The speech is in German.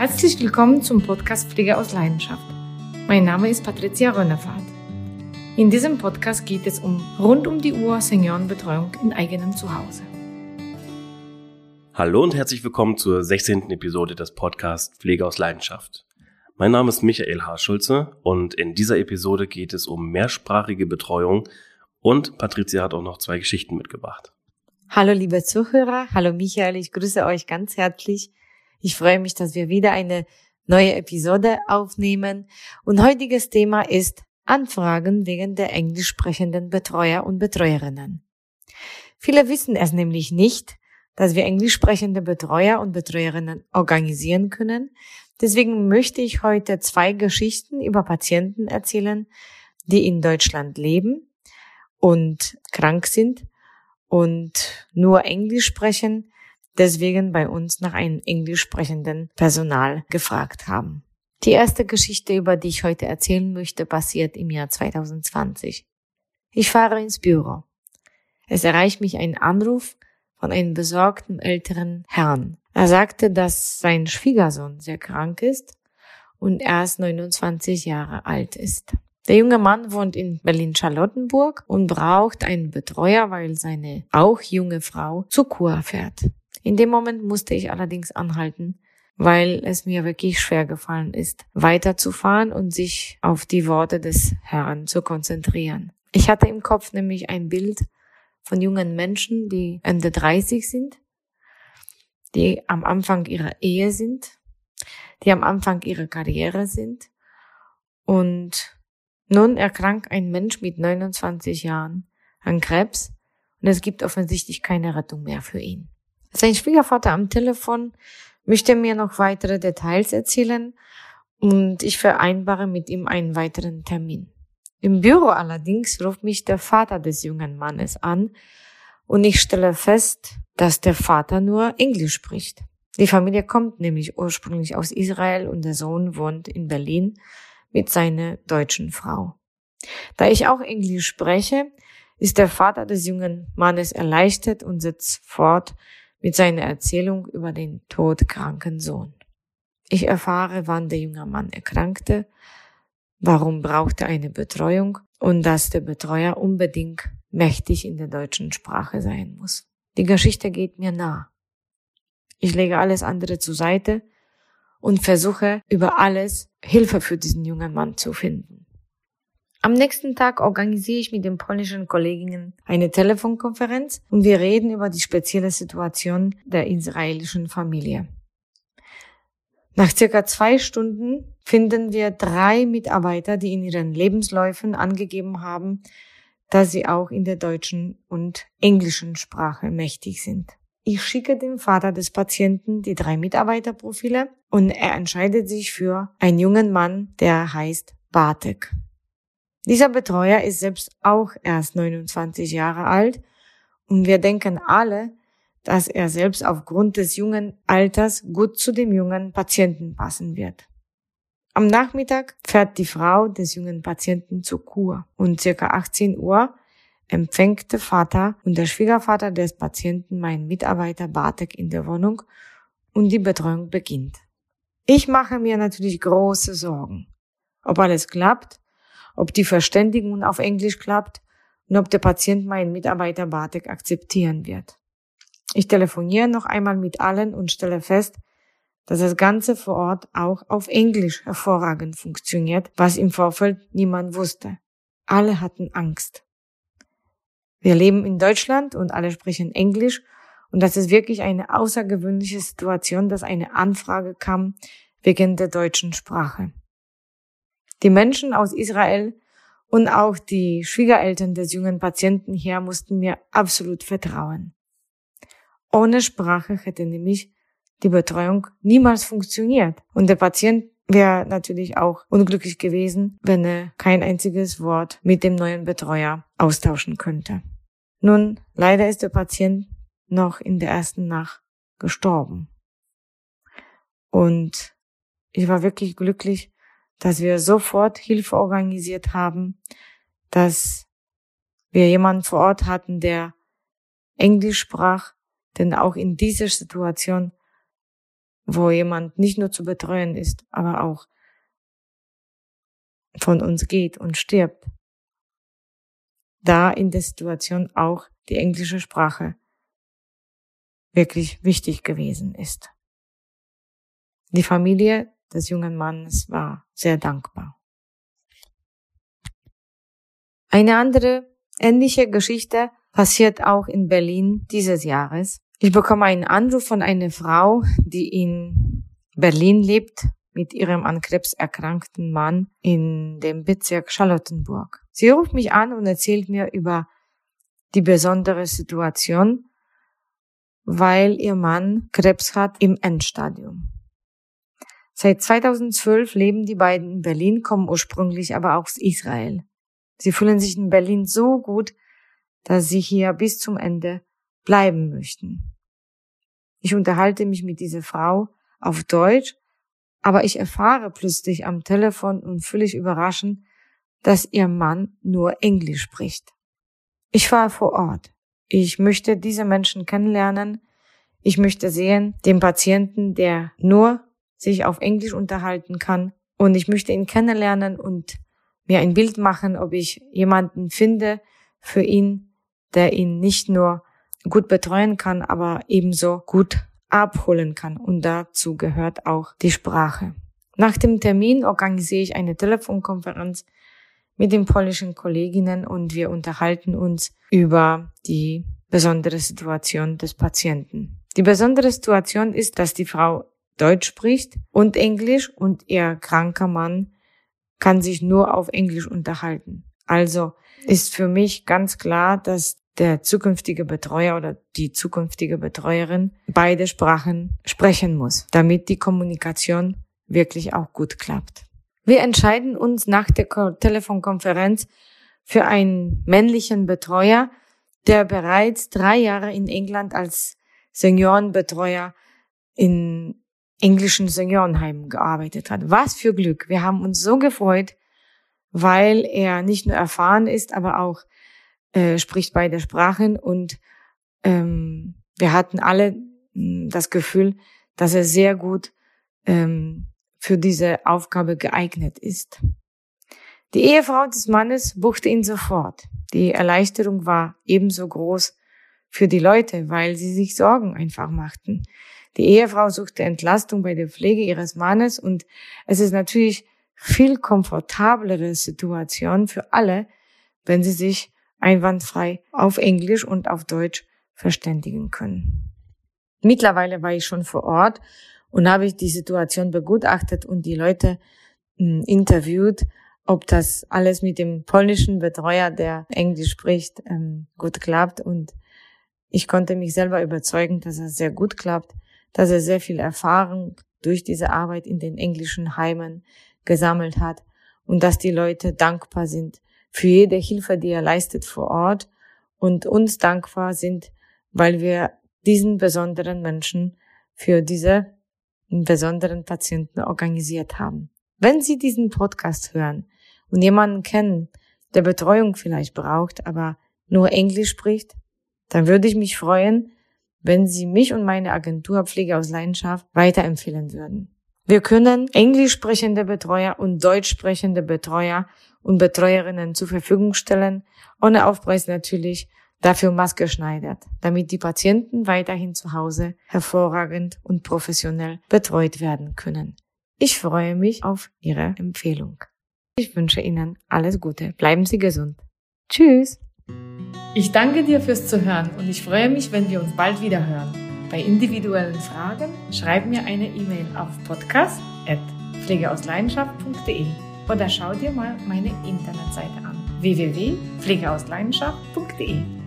Herzlich willkommen zum Podcast Pflege aus Leidenschaft. Mein Name ist Patricia Rönnefahrt. In diesem Podcast geht es um rund um die Uhr Seniorenbetreuung in eigenem Zuhause. Hallo und herzlich willkommen zur 16. Episode des Podcasts Pflege aus Leidenschaft. Mein Name ist Michael H. Schulze und in dieser Episode geht es um mehrsprachige Betreuung und Patricia hat auch noch zwei Geschichten mitgebracht. Hallo liebe Zuhörer, hallo Michael, ich grüße euch ganz herzlich. Ich freue mich, dass wir wieder eine neue Episode aufnehmen. Und heutiges Thema ist Anfragen wegen der englisch sprechenden Betreuer und Betreuerinnen. Viele wissen es nämlich nicht, dass wir englisch sprechende Betreuer und Betreuerinnen organisieren können. Deswegen möchte ich heute zwei Geschichten über Patienten erzählen, die in Deutschland leben und krank sind und nur Englisch sprechen, deswegen bei uns nach einem englisch sprechenden Personal gefragt haben. Die erste Geschichte, über die ich heute erzählen möchte, passiert im Jahr 2020. Ich fahre ins Büro. Es erreicht mich ein Anruf von einem besorgten älteren Herrn. Er sagte, dass sein Schwiegersohn sehr krank ist und erst 29 Jahre alt ist. Der junge Mann wohnt in Berlin-Charlottenburg und braucht einen Betreuer, weil seine auch junge Frau zur Kur fährt. In dem Moment musste ich allerdings anhalten, weil es mir wirklich schwer gefallen ist, weiterzufahren und sich auf die Worte des Herrn zu konzentrieren. Ich hatte im Kopf nämlich ein Bild von jungen Menschen, die Ende 30 sind, die am Anfang ihrer Ehe sind, die am Anfang ihrer Karriere sind und nun erkrankt ein Mensch mit 29 Jahren an Krebs und es gibt offensichtlich keine Rettung mehr für ihn. Sein Schwiegervater am Telefon möchte mir noch weitere Details erzählen und ich vereinbare mit ihm einen weiteren Termin. Im Büro allerdings ruft mich der Vater des jungen Mannes an und ich stelle fest, dass der Vater nur Englisch spricht. Die Familie kommt nämlich ursprünglich aus Israel und der Sohn wohnt in Berlin mit seiner deutschen Frau. Da ich auch Englisch spreche, ist der Vater des jungen Mannes erleichtert und setzt fort mit seiner Erzählung über den todkranken Sohn. Ich erfahre, wann der junge Mann erkrankte, warum brauchte eine Betreuung und dass der Betreuer unbedingt mächtig in der deutschen Sprache sein muss. Die Geschichte geht mir nah. Ich lege alles andere zur Seite und versuche über alles Hilfe für diesen jungen Mann zu finden. Am nächsten Tag organisiere ich mit den polnischen Kolleginnen eine Telefonkonferenz und wir reden über die spezielle Situation der israelischen Familie. Nach circa zwei Stunden finden wir drei Mitarbeiter, die in ihren Lebensläufen angegeben haben, dass sie auch in der deutschen und englischen Sprache mächtig sind. Ich schicke dem Vater des Patienten die drei Mitarbeiterprofile und er entscheidet sich für einen jungen Mann, der heißt Bartek. Dieser Betreuer ist selbst auch erst 29 Jahre alt und wir denken alle, dass er selbst aufgrund des jungen Alters gut zu dem jungen Patienten passen wird. Am Nachmittag fährt die Frau des jungen Patienten zur Kur und circa 18 Uhr empfängt der Vater und der Schwiegervater des Patienten meinen Mitarbeiter Bartek in der Wohnung und die Betreuung beginnt. Ich mache mir natürlich große Sorgen, ob alles klappt ob die Verständigung auf Englisch klappt und ob der Patient meinen Mitarbeiter Bartek akzeptieren wird. Ich telefoniere noch einmal mit allen und stelle fest, dass das Ganze vor Ort auch auf Englisch hervorragend funktioniert, was im Vorfeld niemand wusste. Alle hatten Angst. Wir leben in Deutschland und alle sprechen Englisch und das ist wirklich eine außergewöhnliche Situation, dass eine Anfrage kam wegen der deutschen Sprache. Die Menschen aus Israel und auch die Schwiegereltern des jungen Patienten hier mussten mir absolut vertrauen. Ohne Sprache hätte nämlich die Betreuung niemals funktioniert. Und der Patient wäre natürlich auch unglücklich gewesen, wenn er kein einziges Wort mit dem neuen Betreuer austauschen könnte. Nun, leider ist der Patient noch in der ersten Nacht gestorben. Und ich war wirklich glücklich, dass wir sofort Hilfe organisiert haben, dass wir jemanden vor Ort hatten, der Englisch sprach, denn auch in dieser Situation wo jemand nicht nur zu betreuen ist, aber auch von uns geht und stirbt, da in der Situation auch die englische Sprache wirklich wichtig gewesen ist. Die Familie des jungen Mannes war sehr dankbar. Eine andere ähnliche Geschichte passiert auch in Berlin dieses Jahres. Ich bekomme einen Anruf von einer Frau, die in Berlin lebt, mit ihrem an Krebs erkrankten Mann in dem Bezirk Charlottenburg. Sie ruft mich an und erzählt mir über die besondere Situation, weil ihr Mann Krebs hat im Endstadium. Seit 2012 leben die beiden in Berlin, kommen ursprünglich aber aus Israel. Sie fühlen sich in Berlin so gut, dass sie hier bis zum Ende bleiben möchten. Ich unterhalte mich mit dieser Frau auf Deutsch, aber ich erfahre plötzlich am Telefon und völlig überraschend, dass ihr Mann nur Englisch spricht. Ich war vor Ort. Ich möchte diese Menschen kennenlernen. Ich möchte sehen, den Patienten, der nur sich auf Englisch unterhalten kann. Und ich möchte ihn kennenlernen und mir ein Bild machen, ob ich jemanden finde für ihn, der ihn nicht nur gut betreuen kann, aber ebenso gut abholen kann. Und dazu gehört auch die Sprache. Nach dem Termin organisiere ich eine Telefonkonferenz mit den polnischen Kolleginnen und wir unterhalten uns über die besondere Situation des Patienten. Die besondere Situation ist, dass die Frau Deutsch spricht und Englisch und ihr kranker Mann kann sich nur auf Englisch unterhalten. Also ist für mich ganz klar, dass der zukünftige Betreuer oder die zukünftige Betreuerin beide Sprachen sprechen muss, damit die Kommunikation wirklich auch gut klappt. Wir entscheiden uns nach der Telefonkonferenz für einen männlichen Betreuer, der bereits drei Jahre in England als Seniorenbetreuer in englischen Seniorenheimen gearbeitet hat. Was für Glück. Wir haben uns so gefreut, weil er nicht nur erfahren ist, aber auch äh, spricht beide Sprachen und ähm, wir hatten alle hm, das Gefühl, dass er sehr gut ähm, für diese Aufgabe geeignet ist. Die Ehefrau des Mannes buchte ihn sofort. Die Erleichterung war ebenso groß für die Leute, weil sie sich Sorgen einfach machten. Die Ehefrau suchte Entlastung bei der Pflege ihres Mannes und es ist natürlich viel komfortablere Situation für alle, wenn sie sich einwandfrei auf Englisch und auf Deutsch verständigen können. Mittlerweile war ich schon vor Ort und habe ich die Situation begutachtet und die Leute hm, interviewt, ob das alles mit dem polnischen Betreuer, der Englisch spricht, ähm, gut klappt. Und ich konnte mich selber überzeugen, dass es sehr gut klappt, dass er sehr viel Erfahrung durch diese Arbeit in den englischen Heimen gesammelt hat und dass die Leute dankbar sind für jede Hilfe, die er leistet vor Ort und uns dankbar sind, weil wir diesen besonderen Menschen für diese besonderen Patienten organisiert haben. Wenn Sie diesen Podcast hören und jemanden kennen, der Betreuung vielleicht braucht, aber nur Englisch spricht, dann würde ich mich freuen, wenn Sie mich und meine Agentur Pflege aus Leidenschaft weiterempfehlen würden. Wir können englisch sprechende Betreuer und deutsch sprechende Betreuer und Betreuerinnen zur Verfügung stellen, ohne Aufpreis natürlich, dafür maßgeschneidert, damit die Patienten weiterhin zu Hause hervorragend und professionell betreut werden können. Ich freue mich auf Ihre Empfehlung. Ich wünsche Ihnen alles Gute. Bleiben Sie gesund. Tschüss. Ich danke dir fürs Zuhören und ich freue mich, wenn wir uns bald wieder hören. Bei individuellen Fragen schreib mir eine E-Mail auf podcast.pflegeausleidenschaft.de oder schau dir mal meine Internetseite an www.pflegeausleidenschaft.de.